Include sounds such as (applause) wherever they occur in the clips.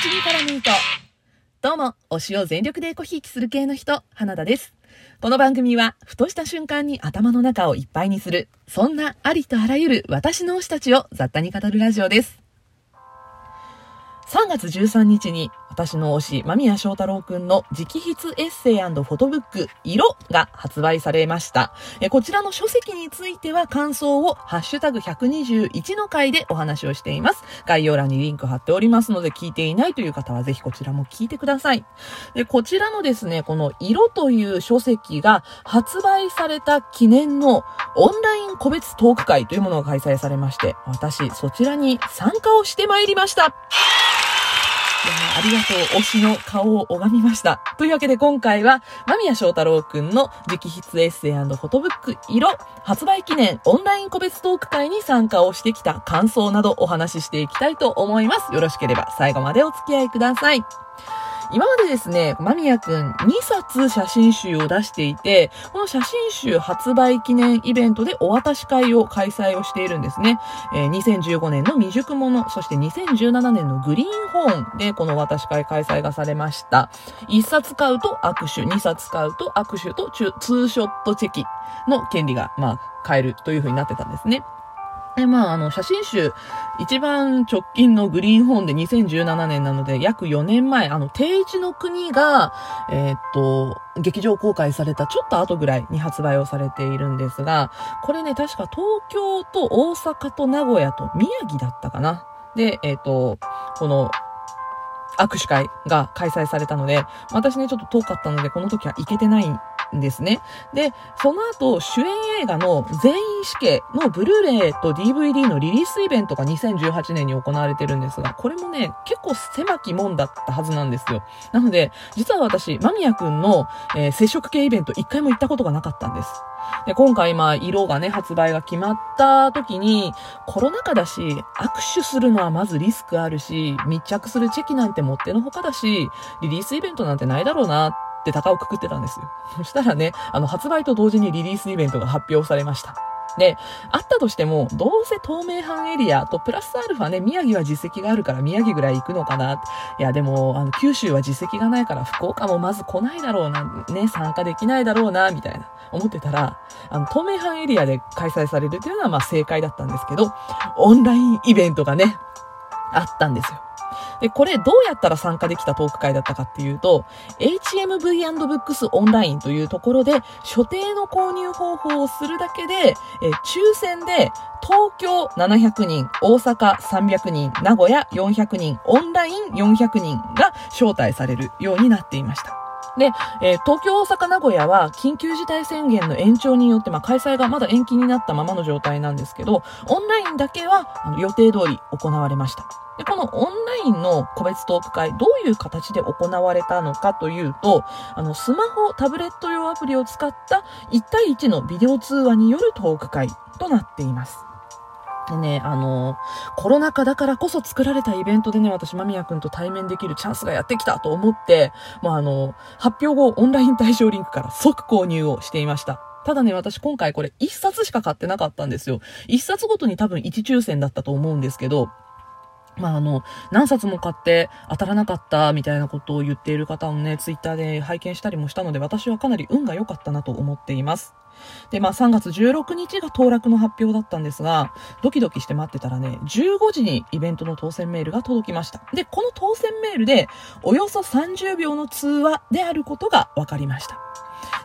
口に絡むと。どうも、推しを全力でコひいきする系の人、花田です。この番組は、ふとした瞬間に頭の中をいっぱいにする、そんなありとあらゆる私の推したちを雑多に語るラジオです。3月13日に私の推し、間宮祥太郎くんの直筆エッセイフォトブック、色が発売されました。えこちらの書籍については感想をハッシュタグ121の回でお話をしています。概要欄にリンク貼っておりますので聞いていないという方はぜひこちらも聞いてください。で、こちらのですね、この色という書籍が発売された記念のオンライン個別トーク会というものが開催されまして、私そちらに参加をしてまいりました。ありがとう。推しの顔を拝みました。というわけで今回は、間宮祥太郎くんの直筆エッセイフォトブック色発売記念オンライン個別トーク会に参加をしてきた感想などお話ししていきたいと思います。よろしければ最後までお付き合いください。今までですね、間宮くん2冊写真集を出していて、この写真集発売記念イベントでお渡し会を開催をしているんですね。えー、2015年の未熟者、そして2017年のグリーンホーンでこのお渡し会開催がされました。1冊買うと握手、2冊買うと握手とツーショットチェキの権利が、まあ、買えるという風になってたんですね。で、まあ、あの、写真集、一番直近のグリーンホーンで2017年なので、約4年前、あの、定一の国が、えー、っと、劇場公開されたちょっと後ぐらいに発売をされているんですが、これね、確か東京と大阪と名古屋と宮城だったかな。で、えー、っと、この、握手会が開催されたので、私ね、ちょっと遠かったので、この時は行けてないですね。で、その後、主演映画の全員死刑のブルーレイと DVD のリリースイベントが2018年に行われてるんですが、これもね、結構狭き門だったはずなんですよ。なので、実は私、間宮くんの、えー、接触系イベント一回も行ったことがなかったんです。で、今回、まあ、色がね、発売が決まった時に、コロナ禍だし、握手するのはまずリスクあるし、密着するチェキなんて持ってのほかだし、リリースイベントなんてないだろうなって高をくくってたんですよ。(laughs) そしたらね、あの、発売と同時にリリースイベントが発表されました。で、あったとしても、どうせ東名阪エリアとプラスアルファね、宮城は実績があるから宮城ぐらい行くのかな。いや、でも、あの、九州は実績がないから福岡もまず来ないだろうな、ね、参加できないだろうな、みたいな、思ってたら、あの、東名阪エリアで開催されるっていうのはまあ正解だったんですけど、オンラインイベントがね、あったんですよ。で、これどうやったら参加できたトーク会だったかっていうと、HMV&Books オンラインというところで、所定の購入方法をするだけで、え抽選で東京700人、大阪300人、名古屋400人、オンライン400人が招待されるようになっていました。で、えー、東京、大阪、名古屋は緊急事態宣言の延長によって、まあ、開催がまだ延期になったままの状態なんですけど、オンラインだけは予定通り行われました。で、このオンラインの個別トーク会、どういう形で行われたのかというと、あの、スマホ、タブレット用アプリを使った1対1のビデオ通話によるトーク会となっています。でね、あの、コロナ禍だからこそ作られたイベントでね、私、間宮くんと対面できるチャンスがやってきたと思って、もうあの、発表後、オンライン対象リンクから即購入をしていました。ただね、私今回これ1冊しか買ってなかったんですよ。1冊ごとに多分一抽選だったと思うんですけど、まあ、あの、何冊も買って当たらなかったみたいなことを言っている方をね、ツイッターで拝見したりもしたので、私はかなり運が良かったなと思っています。で、まあ3月16日が当落の発表だったんですが、ドキドキして待ってたらね、15時にイベントの当選メールが届きました。で、この当選メールで、およそ30秒の通話であることが分かりました。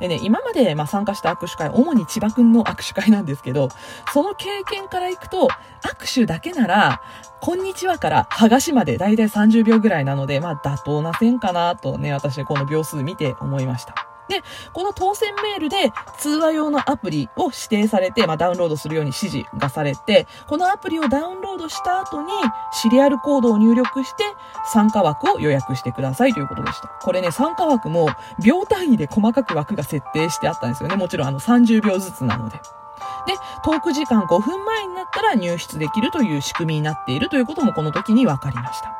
でね、今までま参加した握手会、主に千葉くんの握手会なんですけど、その経験からいくと、握手だけなら、こんにちはから剥がしまでだいたい30秒ぐらいなので、まあ妥当な線かなとね、私この秒数見て思いました。で、この当選メールで通話用のアプリを指定されて、まあ、ダウンロードするように指示がされて、このアプリをダウンロードした後にシリアルコードを入力して参加枠を予約してくださいということでした。これね、参加枠も秒単位で細かく枠が設定してあったんですよね。もちろんあの30秒ずつなので。で、トーク時間5分前にったら入室できるという仕組みになっているということもこの時に分かりました。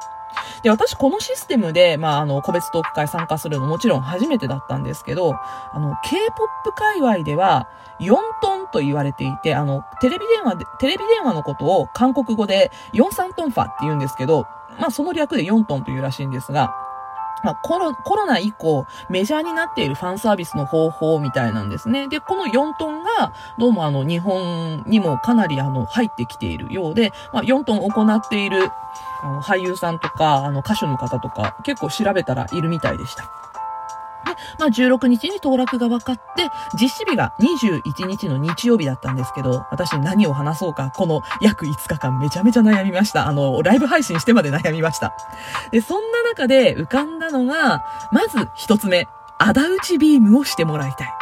で、私このシステムで、まあ、あの、個別トーク会参加するのもちろん初めてだったんですけど、あの、K-POP 界隈では、4トンと言われていて、あの、テレビ電話で、テレビ電話のことを韓国語で、43トンファって言うんですけど、まあその略で4トンというらしいんですが、まあ、コロ、コロナ以降、メジャーになっているファンサービスの方法みたいなんですね。で、この4トンが、どうもあの、日本にもかなりあの、入ってきているようで、まあ、4トン行っている、あの、俳優さんとか、あの、歌手の方とか、結構調べたらいるみたいでした。まあ、16日に当落が分かって、実施日が21日の日曜日だったんですけど、私何を話そうか、この約5日間めちゃめちゃ悩みました。あの、ライブ配信してまで悩みました。で、そんな中で浮かんだのが、まず一つ目、仇討ちビームをしてもらいたい。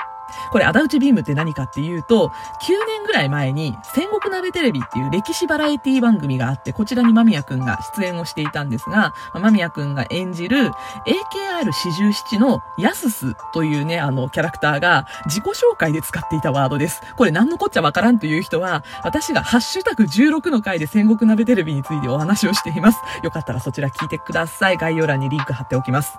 これ、仇討ちビームって何かっていうと、9年ぐらい前に、戦国鍋テレビっていう歴史バラエティ番組があって、こちらに間宮くんが出演をしていたんですが、間宮くんが演じる AKR 四十七のヤススというね、あの、キャラクターが自己紹介で使っていたワードです。これ何のこっちゃわからんという人は、私がハッシュタグ16の回で戦国鍋テレビについてお話をしています。よかったらそちら聞いてください。概要欄にリンク貼っておきます。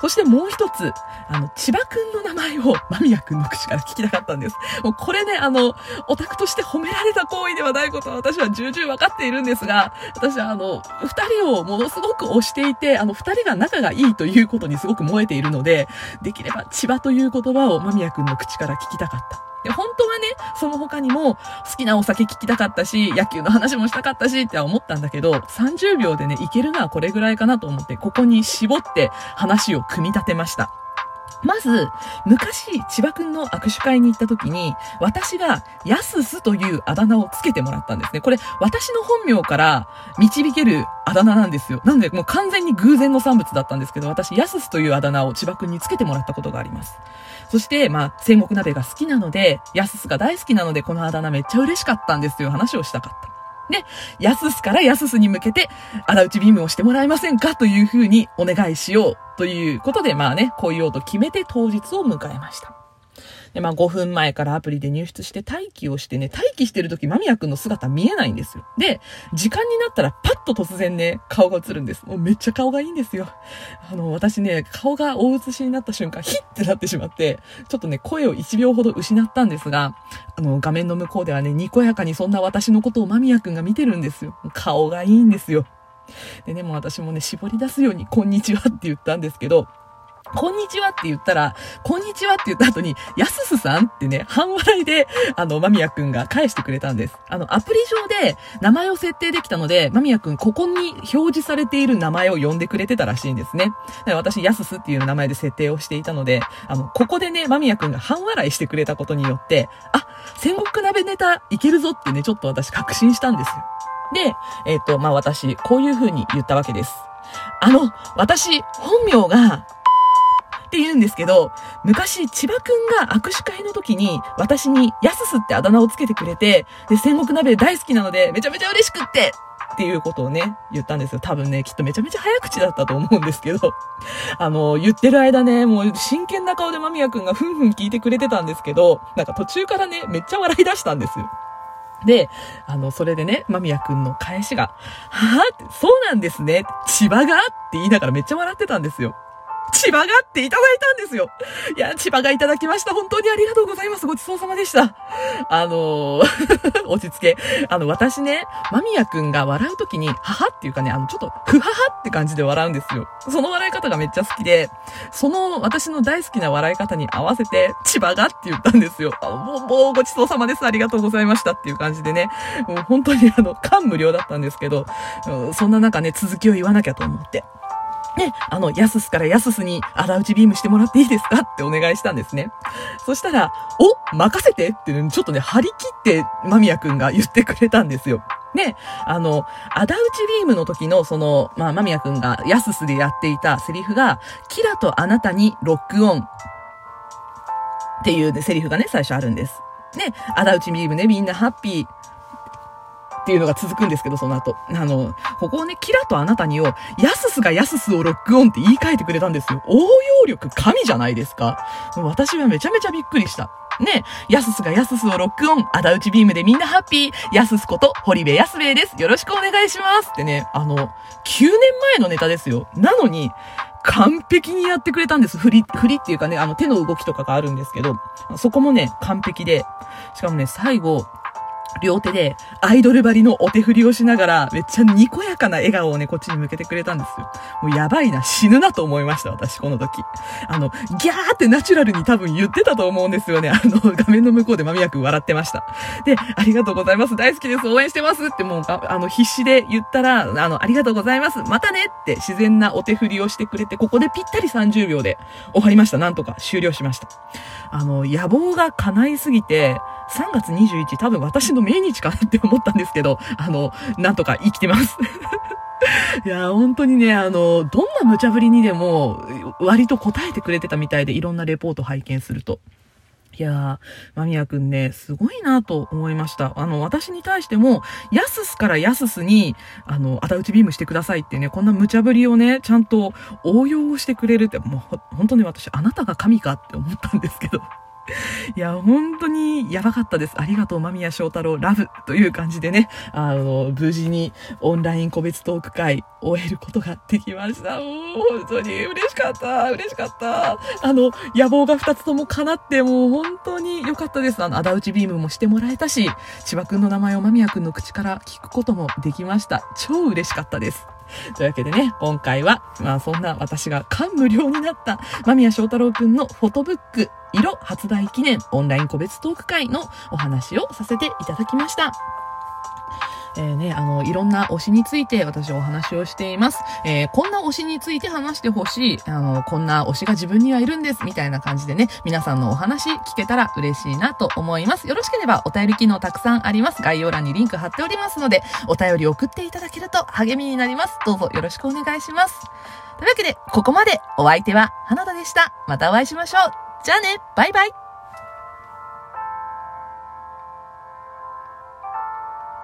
そしてもう一つ、あの、千葉くんの名前を間宮くんの口から聞きたかったんです。もうこれね、あの、オタクとして褒められた行為ではないことは私は重々分かっているんですが、私はあの、二人をものすごく推していて、あの、二人が仲がいいということにすごく燃えているので、できれば千葉という言葉を間宮くんの口から聞きたかった。で、本当はね、その他にも好きなお酒聞きたかったし、野球の話もしたかったしって思ったんだけど、30秒でね、いけるのはこれぐらいかなと思って、ここに絞って話を組み立てました。まず、昔、千葉くんの握手会に行った時に、私が、やすすというあだ名をつけてもらったんですね。これ、私の本名から導けるあだ名なんですよ。なんで、もう完全に偶然の産物だったんですけど、私、やすすというあだ名を千葉くんにつけてもらったことがあります。そして、まあ、戦国鍋が好きなので、安すが大好きなので、このあだ名めっちゃ嬉しかったんですという話をしたかった。で、やすから安すに向けて、あだ打ちビームをしてもらえませんかというふうにお願いしようということで、まあね、こういうようと決めて当日を迎えました。で、まあ5分前からアプリで入室して待機をしてね、待機してる時間宮くんの姿見えないんですよ。で、時間になったらパッと突然ね、顔が映るんです。もうめっちゃ顔がいいんですよ。あの、私ね、顔が大写しになった瞬間、ヒッてなってしまって、ちょっとね、声を1秒ほど失ったんですが、あの、画面の向こうではね、にこやかにそんな私のことを間宮くんが見てるんですよ。顔がいいんですよ。でね、もう私もね、絞り出すように、こんにちはって言ったんですけど、こんにちはって言ったら、こんにちはって言った後に、やすすさんってね、半笑いで、あの、まみやくんが返してくれたんです。あの、アプリ上で名前を設定できたので、まみやくん、ここに表示されている名前を呼んでくれてたらしいんですね。で私、やすすっていう名前で設定をしていたので、あの、ここでね、まみやくんが半笑いしてくれたことによって、あ、戦国鍋ネタいけるぞってね、ちょっと私確信したんですよ。で、えっ、ー、と、まあ、私、こういう風に言ったわけです。あの、私、本名が、って言うんですけど、昔、千葉くんが握手会の時に、私に、やすすってあだ名をつけてくれて、で、戦国鍋大好きなので、めちゃめちゃ嬉しくって、っていうことをね、言ったんですよ。多分ね、きっとめちゃめちゃ早口だったと思うんですけど、(laughs) あの、言ってる間ね、もう真剣な顔で間宮くんがふんふん聞いてくれてたんですけど、なんか途中からね、めっちゃ笑い出したんですよ。で、あの、それでね、間宮くんの返しが、はぁそうなんですね。千葉がって言いながらめっちゃ笑ってたんですよ。千葉がっていただいたんですよ。いや、千葉がいただきました。本当にありがとうございます。ごちそうさまでした。あのー、(laughs) 落ち着け。あの、私ね、間宮くんが笑うときに、母っていうかね、あの、ちょっと、ふははって感じで笑うんですよ。その笑い方がめっちゃ好きで、その私の大好きな笑い方に合わせて、千葉がって言ったんですよ。あもう、もうごちそうさまです。ありがとうございましたっていう感じでね、もう本当にあの、感無量だったんですけど、そんな中ね、続きを言わなきゃと思って。で、あの、ヤススからヤススに仇討ちビームしてもらっていいですか？ってお願いしたんですね。そしたら、お任せてって、ちょっとね、張り切って間宮くんが言ってくれたんですよ。で、あの、仇討ちビームの時の、その、まあ、間宮くんがヤススでやっていたセリフが、キラとあなたにロックオンっていう、ね、セリフがね、最初あるんです。ね、仇討ちビームね、みんなハッピー。っていうのが続くんですけど、その後。あの、ここをね、キラとあなたにを、ヤススがヤススをロックオンって言い換えてくれたんですよ。応用力神じゃないですか。私はめちゃめちゃびっくりした。ね、ヤススがヤススをロックオン、あだうちビームでみんなハッピー、ヤススこと堀部ヤスベイです。よろしくお願いしますってね、あの、9年前のネタですよ。なのに、完璧にやってくれたんです。振り、振りっていうかね、あの手の動きとかがあるんですけど、そこもね、完璧で、しかもね、最後、両手でアイドル張りのお手振りをしながら、めっちゃにこやかな笑顔をね、こっちに向けてくれたんですよ。もうやばいな、死ぬなと思いました、私、この時。あの、ギャーってナチュラルに多分言ってたと思うんですよね。あの、画面の向こうでまみやくん笑ってました。で、ありがとうございます、大好きです、応援してますってもう、あの、必死で言ったら、あの、ありがとうございます、またねって自然なお手振りをしてくれて、ここでぴったり30秒で終わりました。なんとか終了しました。あの、野望が叶いすぎて、3月21多分私の命日かなって思ったんですけど、あの、なんとか生きてます (laughs) いや、本当にね、あの、どんな無茶ぶりにでも、割と答えてくれてたみたいで、いろんなレポート拝見すると。いやー、間宮くんね、すごいなと思いました。あの、私に対しても、ヤススからヤススに、あの、あたうちビームしてくださいってね、こんな無茶ぶりをね、ちゃんと応用をしてくれるって、もう、本当に私、あなたが神かって思ったんですけど。いや、本当にやばかったです。ありがとう、間宮祥太郎、ラブという感じでね、あの、無事にオンライン個別トーク会終えることができました。もう、本当に嬉しかった。嬉しかった。あの、野望が2つとも叶って、もう本当に良かったです。あの、仇討ちビームもしてもらえたし、千葉くんの名前を間宮くんの口から聞くこともできました。超嬉しかったです。というわけでね、今回は、まあそんな私が感無量になった間宮祥太郎くんのフォトブック色発売記念オンライン個別トーク会のお話をさせていただきました。えー、ね、あの、いろんな推しについて私お話をしています。えー、こんな推しについて話してほしい、あの、こんな推しが自分にはいるんです、みたいな感じでね、皆さんのお話聞けたら嬉しいなと思います。よろしければお便り機能たくさんあります。概要欄にリンク貼っておりますので、お便り送っていただけると励みになります。どうぞよろしくお願いします。というわけで、ここまでお相手は花田でした。またお会いしましょう。じゃあね、バイバイ。